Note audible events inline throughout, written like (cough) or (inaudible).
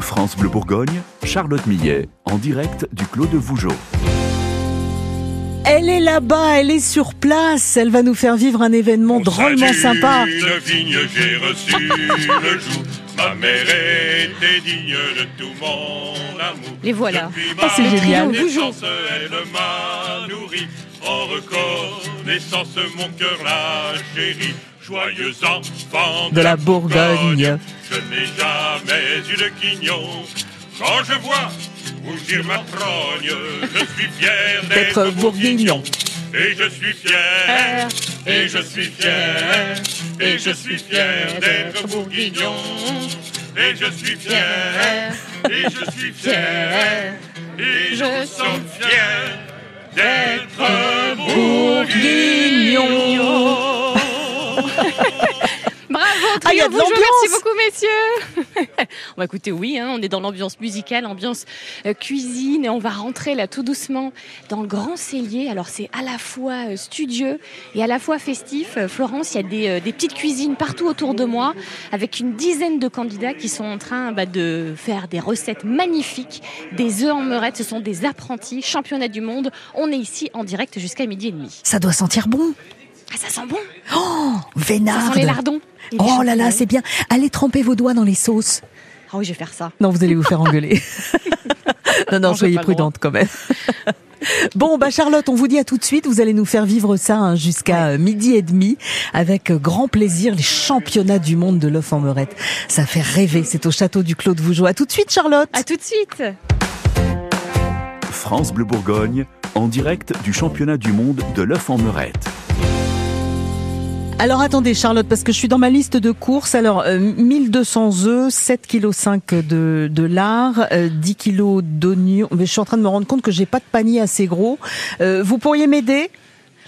France Bleu Bourgogne, Charlotte Millet, en direct du Clos de Vougeot. Elle est là-bas, elle est sur place, elle va nous faire vivre un événement drôlement sympa. Une vigne, j'ai reçu le joug. Ma mère était digne de tout mon amour. Les voilà. C'est génial. naissance, elle m'a nourri. En reconnaissance, mon cœur l'a chéri. Joyeux enfant De la Bourgogne. Je n'ai jamais eu de quignon. Quand je vois rougir ma trogne, je suis fier D'être bourguignon. Et je suis fier, et je suis fier, et je suis fier d'être bourguignon. Et je suis fier, et je suis fier, et je suis fier d'être bourguignon. (laughs) Bravo, Ah, trio l'ambiance. merci beaucoup messieurs. (laughs) on va écouter, oui, hein, on est dans l'ambiance musicale, ambiance euh, cuisine, et on va rentrer là tout doucement dans le grand cellier. Alors c'est à la fois euh, studieux et à la fois festif. Euh, Florence, il y a des, euh, des petites cuisines partout autour de moi, avec une dizaine de candidats qui sont en train bah, de faire des recettes magnifiques, des œufs en meurette. Ce sont des apprentis, championnat du monde. On est ici en direct jusqu'à midi et demi. Ça doit sentir bon. Ça sent bon, Oh, ça vénarde. sent les lardons. et les Oh là là, c'est bien. Allez tremper vos doigts dans les sauces. Ah oui, je vais faire ça. Non, vous allez vous faire engueuler. (laughs) non, non, soyez prudente quand même. Bon, bah Charlotte, on vous dit à tout de suite. Vous allez nous faire vivre ça hein, jusqu'à euh, midi et demi avec euh, grand plaisir les championnats du monde de l'œuf en meurette. Ça fait rêver. C'est au château du Clos de Vougeot. À tout de suite, Charlotte. À tout de suite. France Bleu Bourgogne, en direct du championnat du monde de l'œuf en meurette. Alors attendez Charlotte, parce que je suis dans ma liste de courses. Alors euh, 1200 œufs, 7,5 kg de, de lard, euh, 10 kg d'oignons. Mais je suis en train de me rendre compte que j'ai pas de panier assez gros. Euh, vous pourriez m'aider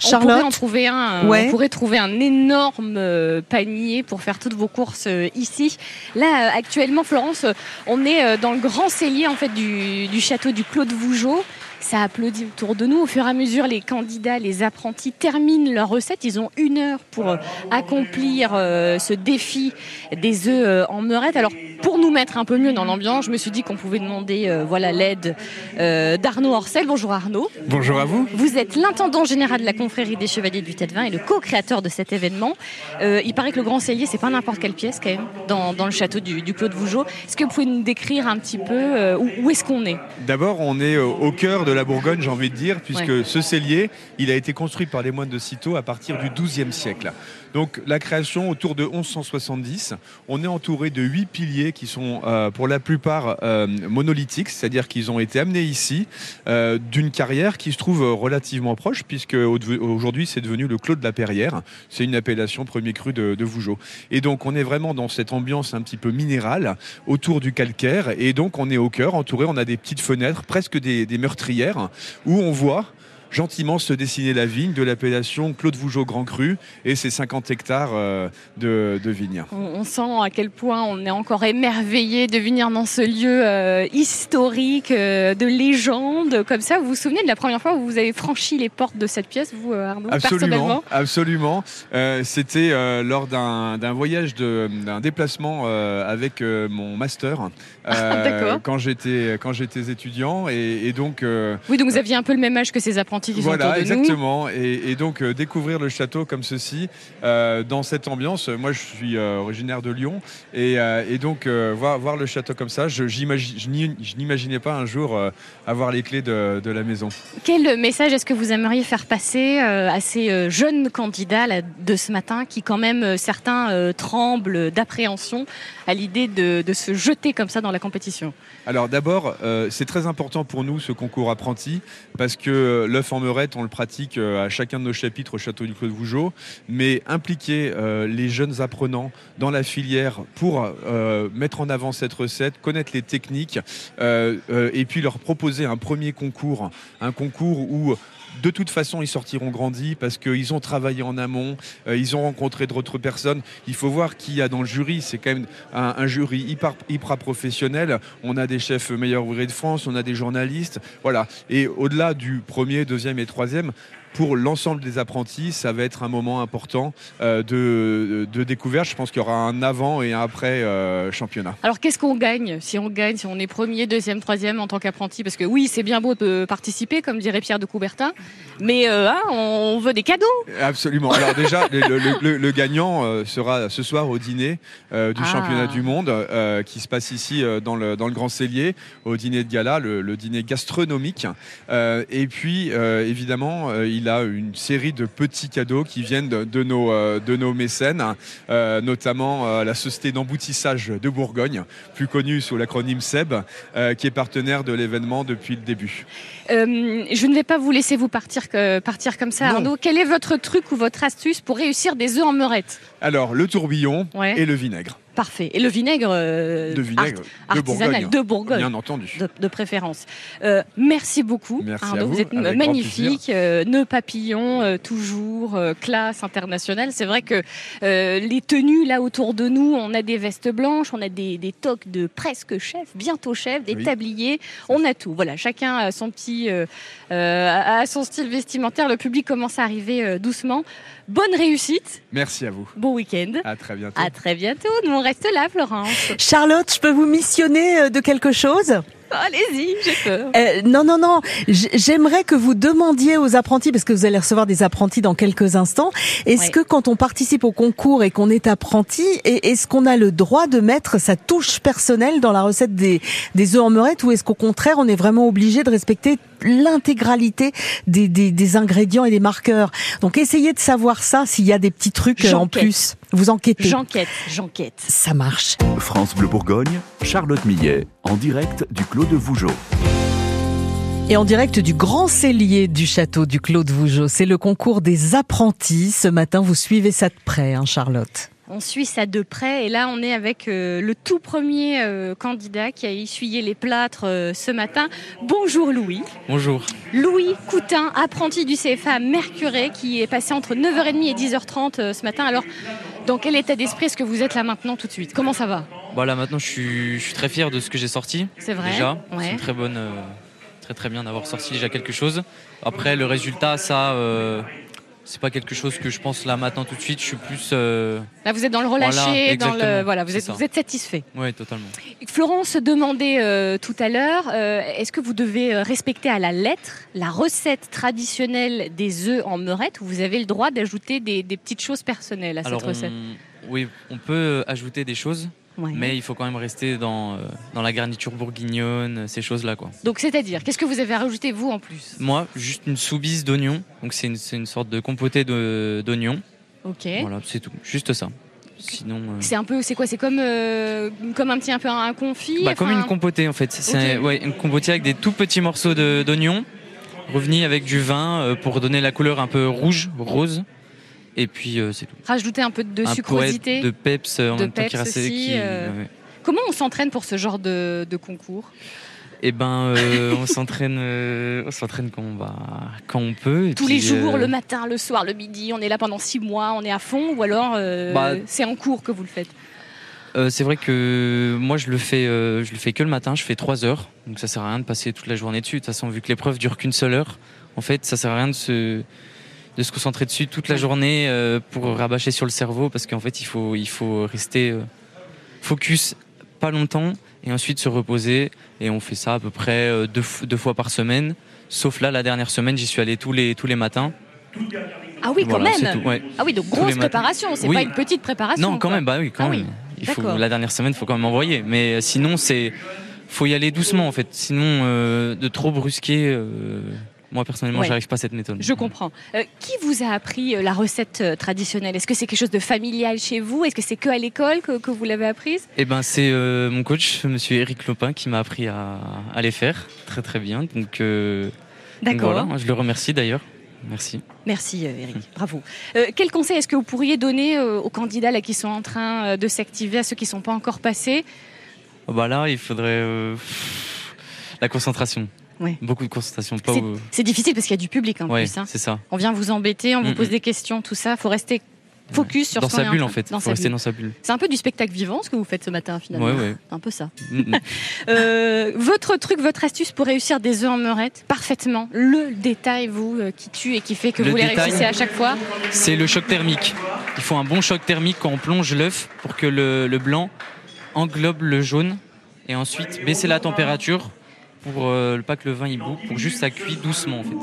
On pourrait en Charlotte trouver un. euh, Ouais. On pourrait trouver un énorme euh, panier pour faire toutes vos courses ici. Là, actuellement, Florence, on est dans le grand cellier en fait du, du château du Clos de Vougeot. Ça applaudit autour de nous. Au fur et à mesure, les candidats, les apprentis terminent leur recette. Ils ont une heure pour euh, accomplir euh, ce défi des œufs euh, en meurette. Alors, pour nous mettre un peu mieux dans l'ambiance, je me suis dit qu'on pouvait demander euh, voilà l'aide d'Arnaud Orcel. Bonjour Arnaud. Bonjour à vous. Vous êtes l'intendant général de la confrérie des Chevaliers du Tête 20 et le co-créateur de cet événement. Il paraît que le Grand Cellier, c'est pas n'importe quelle pièce quand même, dans, dans le château du, du Clos de Vougeot. Est-ce que vous pouvez nous décrire un petit peu où, où est-ce qu'on est? D'abord, on est au cœur de la Bourgogne, j'ai envie de dire, puisque ce cellier, il a été construit par les moines de Cîteaux à partir du XIIe siècle. Donc la création autour de 1170, on est entouré de huit piliers qui sont euh, pour la plupart euh, monolithiques, c'est-à-dire qu'ils ont été amenés ici euh, d'une carrière qui se trouve relativement proche, puisque au- aujourd'hui c'est devenu le Clos de la Perrière, c'est une appellation premier cru de, de Vougeot. Et donc on est vraiment dans cette ambiance un petit peu minérale autour du calcaire, et donc on est au cœur, entouré, on a des petites fenêtres, presque des, des où on voit gentiment se dessiner la vigne de l'appellation Claude Vougeot Grand Cru et ses 50 hectares euh, de, de vignes. on, on sent à quel point on est encore émerveillé de venir dans ce lieu euh, historique, euh, de légende, comme ça. Vous vous souvenez de la première fois où vous avez franchi les portes de cette pièce, vous, Arnaud, Absolument, personnellement absolument. Euh, C'était lors d'un voyage, d'un déplacement avec mon master (laughs) quand j'étais quand j'étais étudiant et, et donc Oui, donc vous aviez un peu le même âge que ces apprentis qui sont Voilà, autour de nous. exactement. Et, donc euh, découvrir le château comme ceci, euh, dans cette ambiance. Moi, je suis euh, originaire de Lyon, et, et donc voir, voir le château comme ça, je, n'imaginais pas un jour avoir les clés de, de la maison. Quel message est-ce que vous aimeriez faire passer à ces jeunes candidats là, de ce matin qui quand même certains tremblent d'appréhension à l'idée de, de se jeter comme ça dans la compétition? Alors d'abord, euh, c'est très important pour nous ce concours apprenti parce que euh, on le pratique euh, à chacun de nos chapitres au château du Clos de Vougeot, mais impliquer euh, les jeunes apprenants dans la filière pour euh, mettre en avant cette recette, connaître les techniques et puis leur proposer un premier concours, un concours où de toute façon, ils sortiront grandis parce qu'ils ont travaillé en amont, euh, ils ont rencontré d'autres personnes. Il faut voir qui y a dans le jury. C'est quand même un, jury hyper, hyper professionnel. On a des chefs meilleurs ouvriers de France, on a des journalistes. Voilà. Et au-delà du premier, deuxième et troisième, pour l'ensemble des apprentis, ça va être un moment important euh, de, de découverte. Je pense qu'il y aura un avant et un après euh, championnat. Alors qu'est-ce qu'on gagne si on gagne, si on est premier, deuxième, troisième en tant qu'apprenti? Parce que oui, c'est bien beau de participer, comme dirait Pierre de Coubertin, mais euh, hein, on veut des cadeaux. Absolument. Alors déjà, (laughs) le, le- le- le gagnant sera ce soir au dîner du Ah. championnat du monde qui se passe ici dans, le, dans le Grand Cellier, au dîner de gala, le, dîner gastronomique. Et puis, évidemment, euh, il a une série de petits cadeaux qui viennent de, de nos, euh, de nos mécènes, euh, notamment euh, la Société d'emboutissage de Bourgogne, plus connue sous l'acronyme SEB, qui est partenaire de l'événement depuis le début. Je ne vais pas vous laisser vous partir, que- partir comme ça, Non. Arnaud. Quel est votre truc ou votre astuce pour réussir des œufs en meurette? Alors, le tourbillon Ouais. et le vinaigre. Parfait. Et le vinaigre, euh, De vinaigre art- de artisanal Bourgogne. de Bourgogne. Bien entendu. de, de préférence. Euh, merci beaucoup. Merci à Arnaud, vous, êtes magnifique. Euh, nœud papillon, euh, toujours classe internationale. C'est vrai que les tenues là autour de nous, on a des vestes blanches, on a des, des toques de presque chef, bientôt chef, des Oui. tabliers, on a tout. Voilà, chacun a son petit, a son style vestimentaire. Le public commence à arriver doucement. Bonne réussite, Merci à vous. bon week-end. À très bientôt. À très bientôt. Nous on reste là, Florence. Charlotte, je peux vous missionner euh, de quelque chose? Allez-y, j'ai peur. Euh, non, non, non. J'aimerais que vous demandiez aux apprentis, parce que vous allez recevoir des apprentis dans quelques instants, est-ce Ouais. que quand on participe au concours et qu'on est apprenti, est-ce qu'on a le droit de mettre sa touche personnelle dans la recette des, des œufs en meurette, ou est-ce qu'au contraire, on est vraiment obligé de respecter l'intégralité des, des, des ingrédients et des marqueurs Donc essayez de savoir ça, s'il y a des petits trucs euh, en plus. Vous enquêtez. J'enquête, j'enquête. Ça marche. France Bleu Bourgogne, Charlotte Millet, en direct du Clos de Vougeot. Et en direct du grand cellier du château du Clos de Vougeot, c'est le concours des apprentis. Ce matin, vous suivez ça de près, hein, Charlotte. On suit ça de près et là on est avec euh, le tout premier euh, candidat qui a essuyé les plâtres euh, ce matin. Bonjour Louis. Bonjour. Louis Coutin, apprenti du CFA à Mercurey qui est passé entre 9h30 et 10h30 euh, ce matin. Alors dans quel état d'esprit est-ce que vous êtes là maintenant tout de suite? Comment ça va? Voilà, maintenant je suis, je suis très fier de ce que j'ai sorti. C'est vrai Déjà, Ouais. c'est une très bonne, très très bien d'avoir sorti déjà quelque chose. Après le résultat, ça, c'est pas quelque chose que je pense là maintenant tout de suite. Je suis plus, euh, Là vous êtes dans le relâché, Voilà, dans le exactement, voilà, vous êtes ça. vous êtes satisfait. ouais, totalement. Florence demandait euh, tout à l'heure, euh, est-ce que vous devez respecter à la lettre la recette traditionnelle des œufs en meurette ou vous avez le droit d'ajouter des, des petites choses personnelles à Alors, cette recette? oui, on peut ajouter des choses, Ouais. mais il faut quand même rester dans, euh, dans la garniture bourguignonne, ces choses-là, quoi. Donc c'est-à-dire, qu'est-ce que vous avez rajouté vous en plus? Moi, juste une soubise d'oignon. Donc c'est une, une sorte de compoté de- d'oignon. Ok. Voilà, c'est tout. Juste ça. Sinon. euh, C'est un peu, c'est quoi? C'est comme, euh, comme un petit un peu un confit. Bah, comme une compotée en fait. C'est ouais, une compotée avec des tout petits morceaux d'oignon, revenu avec du vin euh, pour donner la couleur un peu rouge, rose. Et puis euh, c'est tout. Rajouter un peu de un sucrosité. de peps euh, en De même temps qui aussi, qui- euh, ouais. Comment on s'entraîne pour ce genre de, de concours? Eh ben, euh, on s'entraîne, euh, on s'entraîne quand on va, quand on peut. et Tous puis, les jours, euh, le matin, le soir, le midi, on est là pendant six mois, on est à fond ou alors Bah, c'est en cours que vous le faites? c'est vrai que moi je le fais, je le fais que le matin. Je fais 3 heures, donc ça sert à rien de passer toute la journée dessus. De toute façon, vu que l'épreuve dure qu'une seule heure, en fait, ça sert à rien de se de se concentrer dessus toute la journée euh, pour rabâcher sur le cerveau, parce qu'en fait, il faut il faut rester euh, focus pas longtemps et ensuite se reposer. Et on fait ça à peu près euh, deux, deux fois par semaine. Sauf là, la dernière semaine, j'y suis allé tous les tous les matins. Ah oui, quand Voilà, même tout, ouais. Ah oui, donc grosse préparation, c'est Oui. pas une petite préparation. Non, quand quoi. même, bah oui, quand Ah même. oui, Il faut, la dernière semaine, il faut quand même envoyer. Mais sinon, c'est faut y aller doucement en fait. Sinon, euh, de trop brusquer, euh, moi personnellement, Ouais. j'arrive pas à cette méthode. Je comprends. Euh, qui vous a appris euh, la recette euh, traditionnelle? Est-ce que c'est quelque chose de familial chez vous? Est-ce que c'est que à l'école que, que vous l'avez apprise? Et ben, c'est euh, mon coach, Monsieur Eric Lopin, qui m'a appris à, à les faire très très bien. Donc, euh, D'accord. voilà, je le remercie d'ailleurs. Merci. Merci Eric, bravo. Euh, quel conseil est-ce que vous pourriez donner euh, aux candidats là, qui sont en train euh, de s'activer, à ceux qui ne sont pas encore passés? Oh, Bah là, il faudrait la concentration. Ouais. Beaucoup de concentration. C'est difficile parce qu'il y a du public en Ouais, plus. hein. c'est ça. On vient vous embêter, on vous Mm, pose mm. des questions, tout ça. faut rester Focus sur dans sa bulle en fait. Dans faut rester bulle. dans sa bulle. C'est un peu du spectacle vivant ce que vous faites ce matin finalement. Ouais, ouais. Un peu ça. Mm. (laughs) Euh, votre truc, votre astuce pour réussir des œufs en meurette, parfaitement. Le détail, vous, euh, qui tue et qui fait que Le vous les détail. réussissez à chaque fois. C'est le choc thermique. Il faut un bon choc thermique quand on plonge l'œuf pour que le, le blanc englobe le jaune et ensuite baisser la température pour euh, pas que le vin y boue, pour juste ça cuit doucement en fait.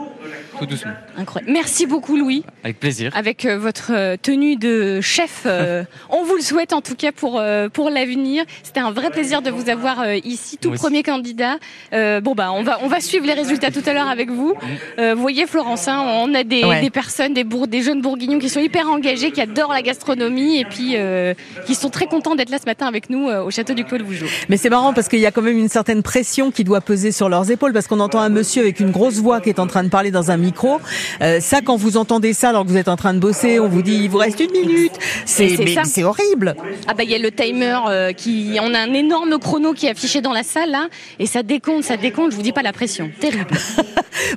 Tout doucement. Incroyable. Merci beaucoup, Louis. Avec plaisir. avec euh, votre euh, tenue de chef. euh, (laughs) on vous le souhaite en tout cas pour, euh, pour l'avenir. C'était un vrai plaisir de vous avoir euh, ici, tout Moi aussi. premier candidat. Euh, bon bah on va on va suivre les résultats tout à l'heure avec vous. Euh, vous voyez Florence, hein, on a des, Ouais. des personnes, des, bourg- des jeunes bourguignons qui sont hyper engagés, qui adorent la gastronomie et puis euh, qui sont très contents d'être là ce matin avec nous euh, au château du Clos de Vougeot. Mais c'est marrant parce qu'il y a quand même une certaine pression qui doit peser sur leurs épaules parce qu'on entend un monsieur avec une grosse voix qui est en train de parler dans un micro. Euh, ça, quand vous entendez ça alors que vous êtes en train de bosser, on vous dit il vous reste une minute. C'est c'est horrible. Ah bah il y a le timer euh, qui on a un énorme chrono qui est affiché dans la salle là et ça décompte, ça décompte, je vous dis pas la pression. Terrible. (laughs)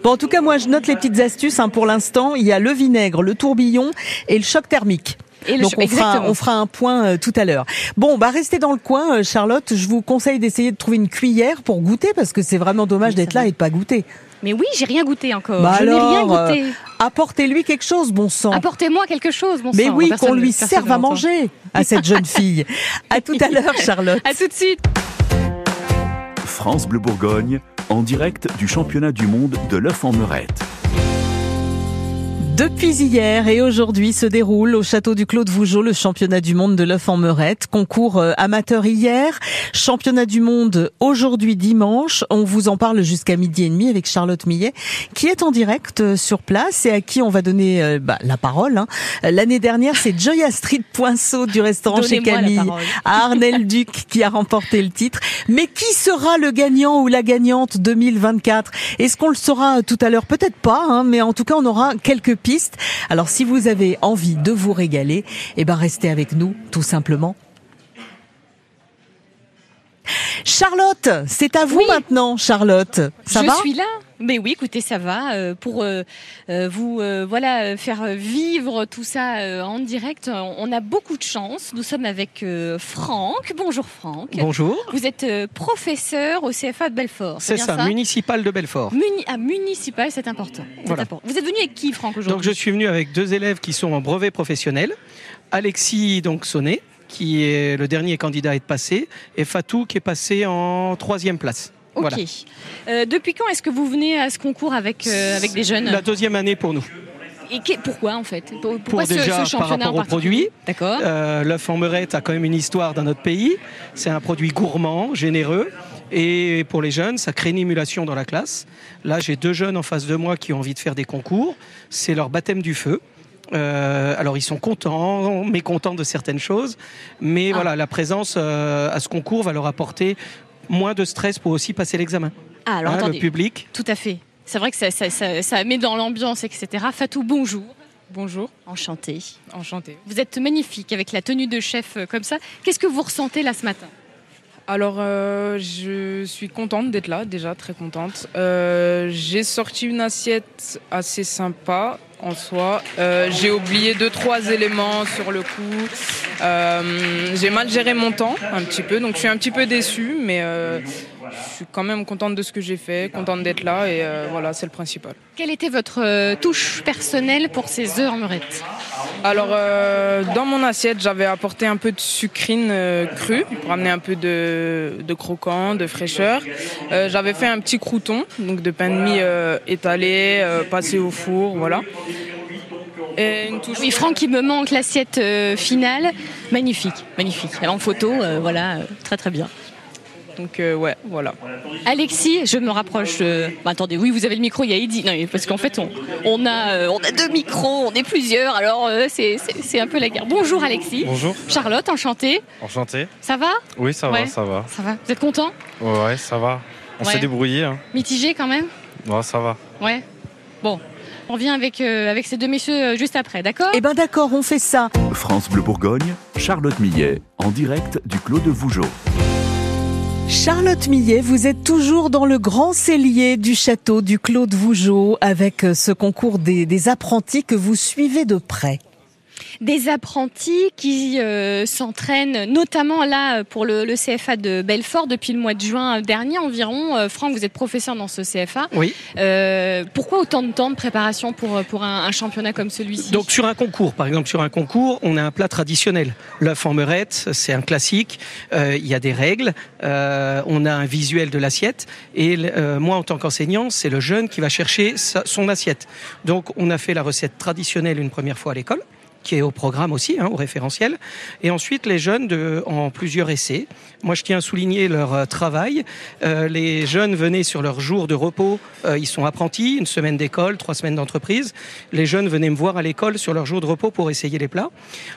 Bon, en tout cas, moi, je note les petites astuces. Hein, pour l'instant, il y a le vinaigre, le tourbillon et le choc thermique. Et le Donc on fera, exactement. on fera un point euh, tout à l'heure. Bon, bah restez dans le coin, euh, Charlotte. Je vous conseille d'essayer de trouver une cuillère pour goûter parce que c'est vraiment dommage Oui, d'être là et de pas goûter. Mais oui, j'ai rien goûté encore. Bah je n'ai rien goûté. Apportez-lui quelque chose, bon sang. Apportez-moi quelque chose, mon Mais sang. oui, Personne- qu'on lui serve à manger à cette jeune (laughs) fille. À tout à l'heure, Charlotte. À tout de suite. France Bleu Bourgogne, en direct du championnat du monde de l'œuf en meurette. Depuis hier et aujourd'hui se déroule au château du Clos de Vougeot le championnat du monde de l'œuf en meurette. Concours euh, amateur hier, championnat du monde aujourd'hui dimanche. On vous en parle jusqu'à midi et demi avec Charlotte Millet qui est en direct euh, sur place et à qui on va donner euh, bah, la parole. hein. L'année dernière, c'est Joy Astrid Poinceau du restaurant chez Camille à Arnel Duc qui a remporté le titre. Mais qui sera le gagnant ou la gagnante 2024 Est-ce qu'on le saura tout à l'heure? Peut-être pas, hein, mais en tout cas on aura quelques pistes. Alors si vous avez envie de vous régaler, eh ben restez avec nous tout simplement. Charlotte, c'est à vous Oui. maintenant, Charlotte. Ça je va? suis là. Mais oui, écoutez, ça va. euh, pour euh, euh, vous euh, voilà faire vivre tout ça euh, en direct, on a beaucoup de chance. Nous sommes avec euh, Franck. Bonjour Franck. Bonjour. Vous êtes euh, professeur au CFA de Belfort. C'est ça, municipal de Belfort. Muni- ah, municipal, c'est important. Voilà. important. Vous êtes venu avec qui, Franck, aujourd'hui? Donc je suis venu avec deux élèves qui sont en brevet professionnel. Alexis donc Sonnet, qui est le dernier candidat à être passé, et Fatou qui est passé en troisième place. Ok. Voilà. Euh, depuis quand est-ce que vous venez à ce concours avec, euh, avec des jeunes? La deuxième année pour nous. Et que- pourquoi en fait? Pour- Pourquoi ce, déjà, ce par championnat rapport au produit. D'accord. Euh, L'œuf en meurette a quand même une histoire dans notre pays. C'est un produit gourmand, généreux. Et pour les jeunes, ça crée une émulation dans la classe. Là, j'ai deux jeunes en face de moi qui ont envie de faire des concours. C'est leur baptême du feu. Euh, alors ils sont contents, mécontents de certaines choses, mais Ah. voilà, la présence euh, à ce concours va leur apporter moins de stress pour aussi passer l'examen. Ah, alors Hein, attendez. le public. Tout à fait. C'est vrai que ça, ça, ça- ça met dans l'ambiance, etc. Fatou, bonjour. Bonjour, Enchanté. enchanté. Vous êtes magnifique avec la tenue de chef euh, comme ça. Qu'est-ce que vous ressentez là ce matin? Alors, euh, je suis contente d'être là, déjà très contente. Euh, j'ai sorti une assiette assez sympa en soi. Euh, j'ai oublié deux, trois éléments sur le coup. Euh, j'ai mal géré mon temps un petit peu, donc je suis un petit peu déçue, mais euh, je suis quand même contente de ce que j'ai fait, contente d'être là, et euh, voilà, c'est le principal. Quelle était votre euh, touche personnelle pour ces œufs en meurette Alors, euh, dans mon assiette, j'avais apporté un peu de sucrine euh, crue pour amener un peu de, de croquant, de fraîcheur. Euh, j'avais fait un petit crouton, donc de pain de mie euh, étalé, euh, passé au four, voilà. Et une touche. Oui, Franck, il me manque l'assiette euh, finale. Magnifique, magnifique. En photo, euh, voilà, euh, très très bien. Donc, euh, ouais, voilà. Alexis, je me rapproche. euh, bah, attendez, oui, vous avez le micro, il y a Eddy. Non, parce qu'en fait, on, on, a, euh, on a deux micros, on est plusieurs, alors euh, c'est- un peu la guerre. Bonjour Alexis. Bonjour, Charlotte, enchantée. enchanté. Ça va? Oui, ça Ouais. va, ça va. Ça va. Vous êtes content? Ouais, ça va. On Ouais. s'est débrouillé. Hein. Mitigé quand même? Ouais, ça va. Ouais. Bon, on revient avec, euh, avec ces deux messieurs euh, juste après, d'accord? Eh ben d'accord, on fait ça. France Bleu Bourgogne, Charlotte Millet, en direct du Clos de Vougeot. Charlotte Millet, vous êtes toujours dans le grand cellier du château du Clos de Vougeot avec euh, ce concours des apprentis que vous suivez de près. Des apprentis qui euh, s'entraînent, notamment là pour le, le CFA de Belfort depuis le mois de juin dernier environ. Euh, Franck, vous êtes professeur dans ce CFA. Oui. Euh, pourquoi autant de temps de préparation pour, pour un, un championnat comme celui-ci? Donc sur un concours, par exemple sur un concours, on a un plat traditionnel. L'œuf en meurette, c'est un classique. Euh, Il y a des règles. Euh, on a un visuel de l'assiette. Et euh, moi, en tant qu'enseignant, c'est le jeune qui va chercher sa- son assiette. Donc on a fait la recette traditionnelle une première fois à l'école qui est au programme aussi, hein, au référentiel. Et ensuite, les jeunes en plusieurs essais. Moi, je tiens à souligner leur euh, travail. Euh, les jeunes venaient sur leur jour de repos. Euh, ils sont apprentis, une semaine d'école, trois semaines d'entreprise. Les jeunes venaient me voir à l'école sur leur jour de repos pour essayer les plats.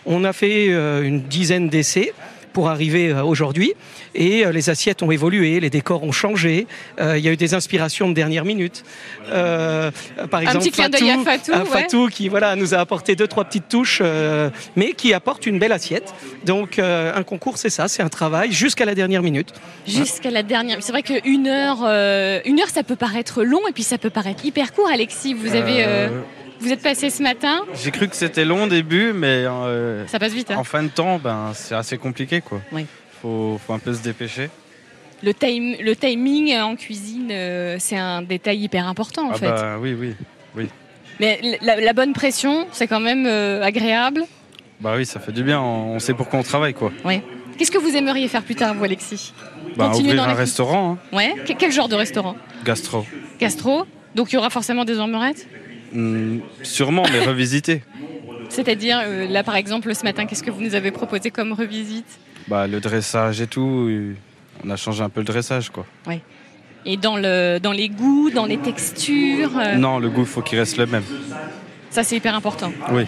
On a fait une dizaine d'essais pour arriver euh, aujourd'hui. Et euh, les assiettes ont évolué, les décors ont changé. Euh, Il y a eu des inspirations de dernière minute. Euh, par Un exemple, petit clin d'œil à Fatou, à ouais. Fatou qui voilà, nous a apporté deux, trois petites touches, euh, mais qui apporte une belle assiette. Donc euh, un concours, c'est ça, c'est un travail jusqu'à la dernière minute. Jusqu'à la dernière. C'est vrai qu'une heure, euh, une heure, ça peut paraître long et puis ça peut paraître hyper court. Alexis, vous avez, euh, Euh, vous êtes passé ce matin. J'ai cru que c'était long au début, mais euh, Ça passe vite. hein. en fin de temps, ben, c'est assez compliqué. Quoi. Oui. Faut, faut un peu se dépêcher. Le, time, le timing en cuisine, euh, c'est un détail hyper important en ah fait. bah oui, oui. Mais la, la bonne pression, c'est quand même euh, agréable. Bah oui, ça fait du bien. On sait pourquoi on travaille. quoi. Qu'est-ce que vous aimeriez faire plus tard, vous, Alexis? Bah, Continuer ouvrir dans un restaurant, hein, Ouais. Que- Quel genre de restaurant? Gastro. Gastro. Donc il y aura forcément des ormerettes. Hmm, sûrement, mais revisiter. C'est-à-dire, euh, là par exemple, ce matin, qu'est-ce que vous nous avez proposé comme revisite? Bah, le dressage et tout, euh, on a changé un peu le dressage. quoi. Et dans, le, dans les goûts, dans les textures. euh, Non, le goût, faut qu'il reste le même. Ça, c'est hyper important. Oui.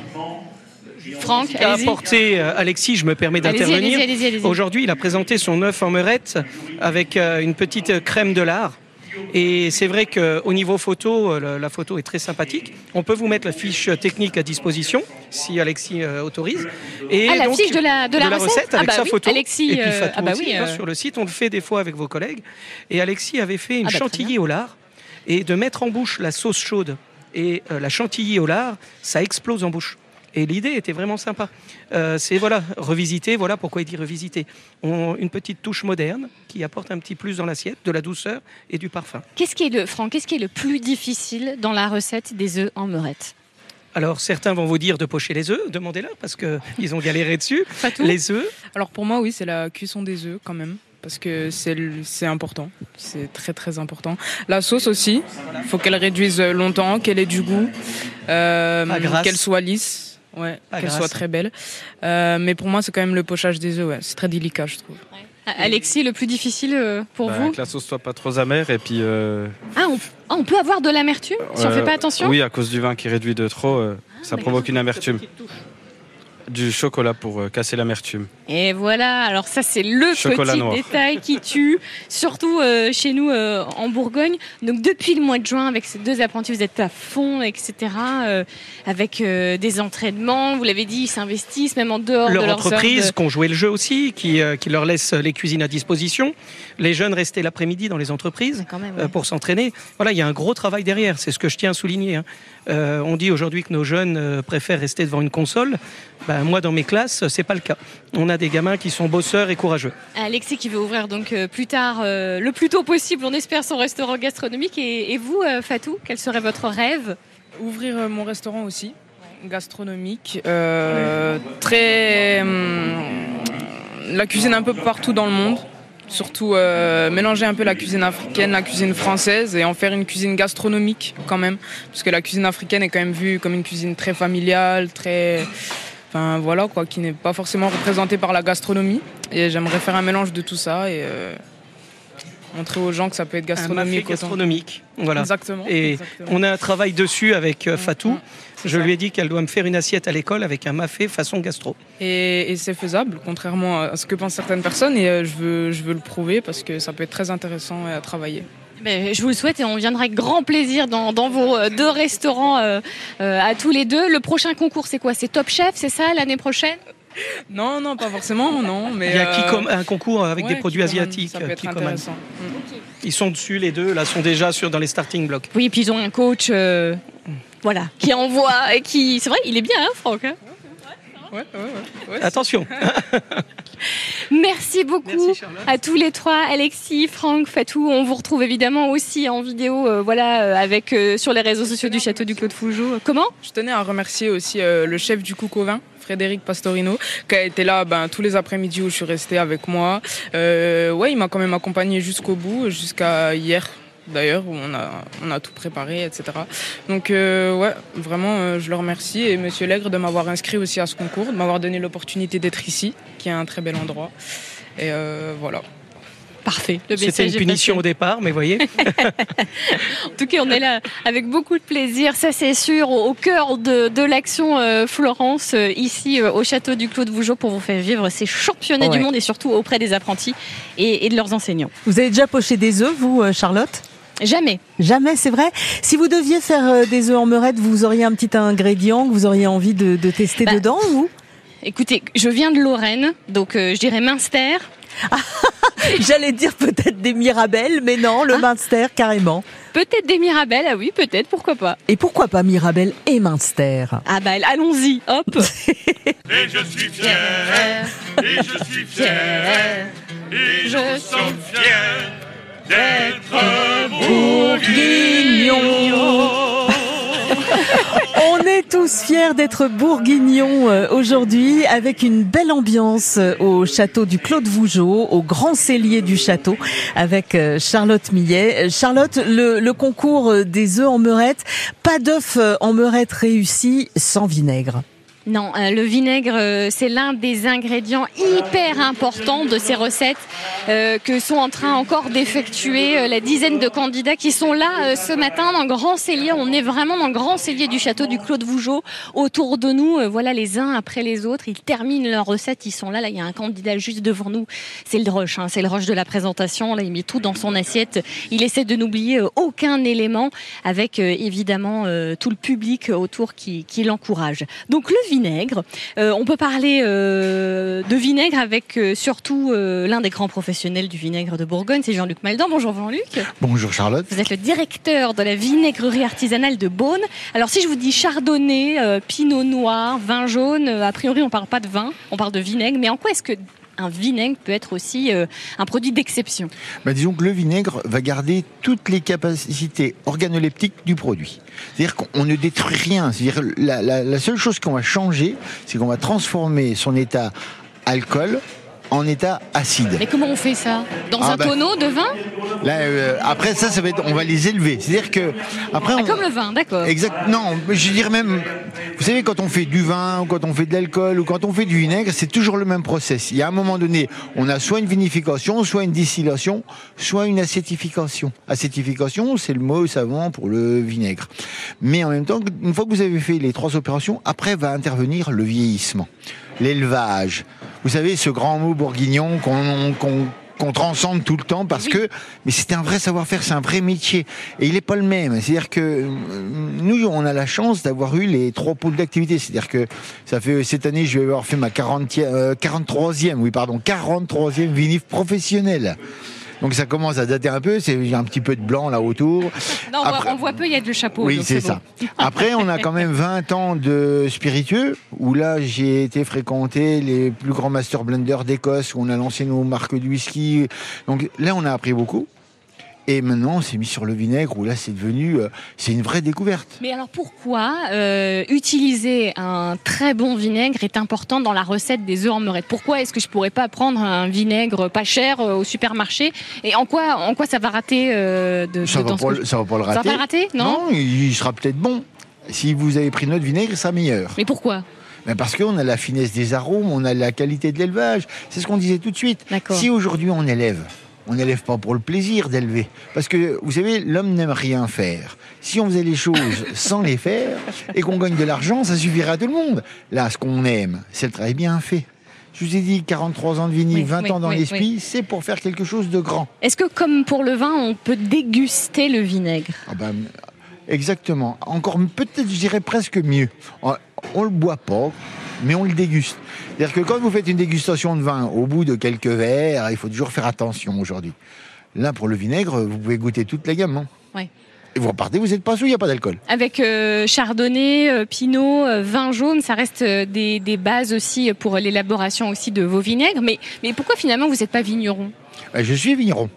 Franck, allez-y. apporté euh, Alexis, je me permets d'intervenir. Aujourd'hui, il a présenté son œuf en meurette avec euh, une petite crème de lard. Et c'est vrai qu'au niveau photo, euh, la photo est très sympathique. On peut vous mettre la fiche technique à disposition, si Alexis euh, autorise. Et Ah, la donc, fiche de la, de la recette, Ah avec bah sa oui, photo. Alexis, et puis euh, Fatou ah bah aussi, oui, hein, euh, sur le site, on le fait des fois avec vos collègues. Et Alexis avait fait une Ah bah, chantilly au lard. Et de mettre en bouche la sauce chaude et euh, la chantilly au lard, ça explose en bouche. Et l'idée était vraiment sympa. Euh, c'est voilà, revisiter, voilà pourquoi il dit revisiter. On- une petite touche moderne qui apporte un petit plus dans l'assiette, de la douceur et du parfum. Qu'est-ce qui est le, Franck, qu'est-ce qui est le plus difficile dans la recette des œufs en meurette? Alors certains vont vous dire de pocher les œufs, demandez-leur parce qu'ils (laughs) ont galéré dessus. Les œufs, Alors pour moi, oui, c'est la cuisson des œufs quand même. Parce que c'est important, c'est très très important. La sauce aussi, il faut qu'elle réduise longtemps, qu'elle ait du goût, euh, qu'elle soit lisse, ouais, Pas qu'elle soit très belle. Euh, mais pour moi, c'est quand même le pochage des œufs, ouais. c'est très délicat, je trouve. Ah, Alexis, le plus difficile euh, pour Bah, vous que la sauce soit pas trop amère et puis. euh, ah on, ah, on peut avoir de l'amertume si on fait pas attention Oui, à cause du vin qui réduit de trop, euh, ça provoque une amertume. Du chocolat pour euh, casser l'amertume. Et voilà, alors ça c'est le Chocolat petit noir. détail qui tue, surtout euh, chez nous euh, en Bourgogne. Donc depuis le mois de juin, avec ces deux apprentis, vous êtes à fond, etc. euh, avec euh, des entraînements, vous l'avez dit, ils s'investissent même en dehors leur de leurs entreprise, qui ont joué le jeu aussi, qui, euh, qui leur laisse les cuisines à disposition. Les jeunes restaient l'après-midi dans les entreprises. Quand même, euh, pour s'entraîner. Voilà, il y a un gros travail derrière, c'est ce que je tiens à souligner. hein. Euh, on dit aujourd'hui que nos jeunes euh, préfèrent rester devant une console. Ben, moi, dans mes classes, c'est pas le cas. On a des gamins qui sont bosseurs et courageux. Alexis qui veut ouvrir donc euh, plus tard, euh, le plus tôt possible, on espère, son restaurant gastronomique. Et, et vous, euh, Fatou, quel serait votre rêve? Ouvrir euh, mon restaurant aussi, gastronomique, euh, très hum, la cuisine un peu partout dans le monde. Surtout euh, mélanger un peu la cuisine africaine, la cuisine française et en faire une cuisine gastronomique quand même. Parce que la cuisine africaine est quand même vue comme une cuisine très familiale, très. Enfin voilà quoi, qui n'est pas forcément représentée par la gastronomie. Et j'aimerais faire un mélange de tout ça et euh, montrer aux gens que ça peut être Un gastronomique. autant. gastronomique. Voilà. Exactement. Et exactement. on a un travail dessus avec euh, Fatou. Mm, c'est Je ça. lui ai dit qu'elle doit me faire une assiette à l'école avec un mafé façon gastro. Et, et c'est faisable, contrairement à ce que pensent certaines personnes. Et euh, je veux, je veux le prouver parce que ça peut être très intéressant à travailler. Je vous le souhaite et on viendra avec grand plaisir dans, dans vos euh, deux restaurants euh, euh, à tous les deux. Le prochain concours, c'est quoi? C'est Top Chef, c'est ça, l'année prochaine? Non, non, pas forcément, non. Mais Il y a euh, Kikkoman- un concours avec ouais, des produits asiatiques. Ça peut être Kikkoman. intéressant. Ils sont dessus, les deux, là, sont déjà sur, dans les starting blocks. Oui, et puis ils ont un coach, euh, voilà, qui envoie et qui. C'est vrai, il est bien, hein, Franck hein? Ouais, ouais, ouais, ouais. Attention. (laughs) Merci beaucoup Merci, à tous les trois, Alexis, Franck, Fatou. On vous retrouve évidemment aussi en vidéo, euh, voilà, euh, avec euh, sur les réseaux sociaux du château du Clos de Fougeot. Comment? Je tenais à remercier aussi euh, le chef du Coucou au vin, Frédéric Pastorino, qui a été là ben, tous les après-midi où je suis restée avec moi. Ouais, il m'a quand même accompagné jusqu'au bout, jusqu'à hier d'ailleurs, où on a, on a tout préparé, etc. Donc euh, ouais, vraiment, euh, je le remercie. Et Monsieur Lègre de m'avoir inscrit aussi à ce concours, de m'avoir donné l'opportunité d'être ici, qui est un très bel endroit. Et euh, voilà. Parfait. Le C'était une punition au départ, mais voyez. (laughs) En tout cas, on est là avec beaucoup de plaisir, ça c'est sûr, au cœur de, de l'action euh, Florence, euh, ici euh, au château du Clos de Vougeot, pour vous faire vivre ces championnats Ouais. du monde et surtout auprès des apprentis et, et de leurs enseignants. Vous avez déjà poché des œufs, vous, Charlotte? Jamais. Jamais, c'est vrai. Si vous deviez faire euh, des œufs en meurette, vous auriez un petit ingrédient que vous auriez envie de, de tester Bah, dedans, vous? Écoutez, je viens de Lorraine, donc euh, je dirais Münster. (laughs) J'allais dire peut-être des Mirabelles, mais non, le Munster carrément. Peut-être des Mirabelles, ah oui, peut-être, pourquoi pas. Et pourquoi pas Mirabelle et Munster Ah bah allons-y, hop (laughs) Et je suis fier, et je suis fier, et je suis fier d'être bourguignon. On est tous fiers d'être bourguignons euh, aujourd'hui avec une belle ambiance euh, au château du Clos de Vougeot, au grand cellier du château avec euh, Charlotte Millet. Charlotte, le, concours des œufs en meurette, pas d'œufs en meurette réussi sans vinaigre. Non, euh, le vinaigre, euh, c'est l'un des ingrédients hyper importants de ces recettes euh, que sont en train encore d'effectuer euh, la dizaine de candidats qui sont là ce matin dans grand cellier. On est vraiment dans grand cellier du château du Clos de Vougeot. Autour de nous, voilà les uns après les autres. Ils terminent leur recette, ils sont là. Là, il y a un candidat juste devant nous. C'est le rush, hein, c'est le rush de la présentation. Là, il met tout dans son assiette. Il essaie de n'oublier aucun élément avec évidemment tout le public autour qui, qui l'encourage. Donc le vinaigre, euh, on peut parler euh, de vinaigre avec euh, surtout l'un des grands professionnels du vinaigre de Bourgogne, c'est Jean-Luc Maldan. Bonjour Jean-Luc. Bonjour Charlotte. Vous êtes le directeur de la vinaigrerie artisanale de Beaune. Alors si je vous dis chardonnay, pinot noir, vin jaune, a priori on parle pas de vin, on parle de vinaigre. Mais en quoi est-ce que un vinaigre peut être aussi euh, un produit d'exception Bah, disons que le vinaigre va garder toutes les capacités organoleptiques du produit. C'est-à-dire qu'on ne détruit rien. La- la seule chose qu'on va changer, c'est qu'on va transformer son état alcool en état acide. Mais comment on fait ça Dans Ah un bah. tonneau de vin Là, euh, après ça, ça va être, on va les élever. C'est-à-dire que après, Ah, on, Comme le vin, d'accord. Exact. Non, je dirais même. Vous savez, quand on fait du vin, ou quand on fait de l'alcool, ou quand on fait du vinaigre, c'est toujours le même process. Il y a un moment donné, on a soit une vinification, soit une distillation, soit une acétification. Acétification, c'est le mot savant pour le vinaigre. Mais en même temps, une fois que vous avez fait les trois opérations, après va intervenir le vieillissement, l'élevage. Vous savez, ce grand mot bourguignon qu'on qu'on qu'on transcende tout le temps parce que mais c'est un vrai savoir-faire, c'est un vrai métier et il est pas le même. C'est-à-dire que euh, nous on a la chance d'avoir eu les trois pôles d'activité. C'est-à-dire que ça fait cette année je vais avoir fait ma 40e, euh, 43e, oui pardon, 43e vinif professionnelle. Donc ça commence à dater un peu, c'est il y a un petit peu de blanc là autour. Non, on, voit, Après- on voit peu, il y a le chapeau. Oui, c'est bon. ça. (laughs) Après, on a quand même 20 ans de spiritueux, où là, j'ai été fréquenter les plus grands master blenders d'Écosse, où on a lancé nos marques de whisky. Donc là, on a appris beaucoup. Et maintenant, on s'est mis sur le vinaigre, où là, c'est devenu, euh, c'est une vraie découverte. Mais alors pourquoi euh, utiliser un très bon vinaigre est important dans la recette des œufs en meurette? Pourquoi est-ce que je pourrais pas prendre un vinaigre pas cher euh, au supermarché? Et en quoi, en quoi ça va rater de, Ça de- va, pas, le- je- ça va pas le Ça va rater. pas rater Non, il il sera peut-être bon. Si vous avez pris notre vinaigre, sera meilleur. Mais pourquoi? Ben parce qu'on a la finesse des arômes, on a la qualité de l'élevage. C'est ce qu'on disait tout de suite. Si aujourd'hui on élève, on n'élève pas pour le plaisir d'élever. Parce que, vous savez, l'homme n'aime rien faire. Si on faisait les choses (laughs) sans les faire et qu'on gagne de l'argent, ça suffirait à tout le monde. Là, ce qu'on aime, c'est le travail bien fait. Je vous ai dit 43 ans de vini, Oui, 20 oui, ans dans oui, l'esprit, oui. c'est pour faire quelque chose de grand. Est-ce que comme pour le vin, on peut déguster le vinaigre? Ah ben, exactement. Encore peut-être, je dirais presque mieux. On, on le boit pas, mais on le déguste. C'est-à-dire que quand vous faites une dégustation de vin, au bout de quelques verres, il faut toujours faire attention aujourd'hui. Là, pour le vinaigre, vous pouvez goûter toute la gamme. hein. Ouais. et vous repartez, vous êtes pas sous, il n'y a pas d'alcool. Avec euh, chardonnay, euh, pinot, euh, vin jaune, ça reste des, des bases aussi pour l'élaboration aussi de vos vinaigres. Mais, mais pourquoi finalement vous n'êtes pas vigneron? Je suis vigneron.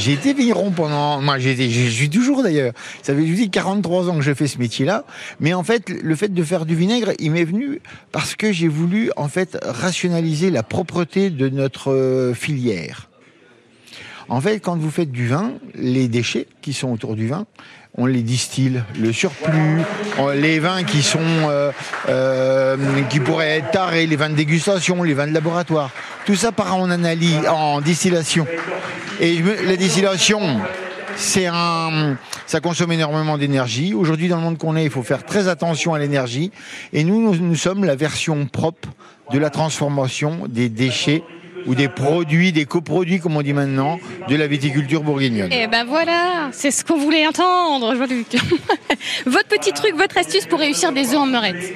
J'ai été vigneron pendant. Moi, j'ai suis toujours d'ailleurs. Ça fait, je dis, 43 ans que je fais ce métier-là. Mais en fait, le fait de faire du vinaigre, il m'est venu parce que j'ai voulu, en fait, rationaliser la propreté de notre euh, filière. En fait, quand vous faites du vin, les déchets qui sont autour du vin, on les distille. Le surplus, les vins qui sont, euh, euh, qui pourraient être tarés, les vins de dégustation, les vins de laboratoire, tout ça part en analyse, en distillation. Et me- la distillation, c'est un, ça consomme énormément d'énergie. Aujourd'hui, dans le monde qu'on est, il faut faire très attention à l'énergie. Et nous, nous, nous sommes la version propre de la transformation des déchets ou des produits, des coproduits, comme on dit maintenant, de la viticulture bourguignonne. Eh ben voilà, c'est ce qu'on voulait entendre, Jean-Luc. (laughs) votre petit truc, votre astuce pour réussir des œufs en meurette.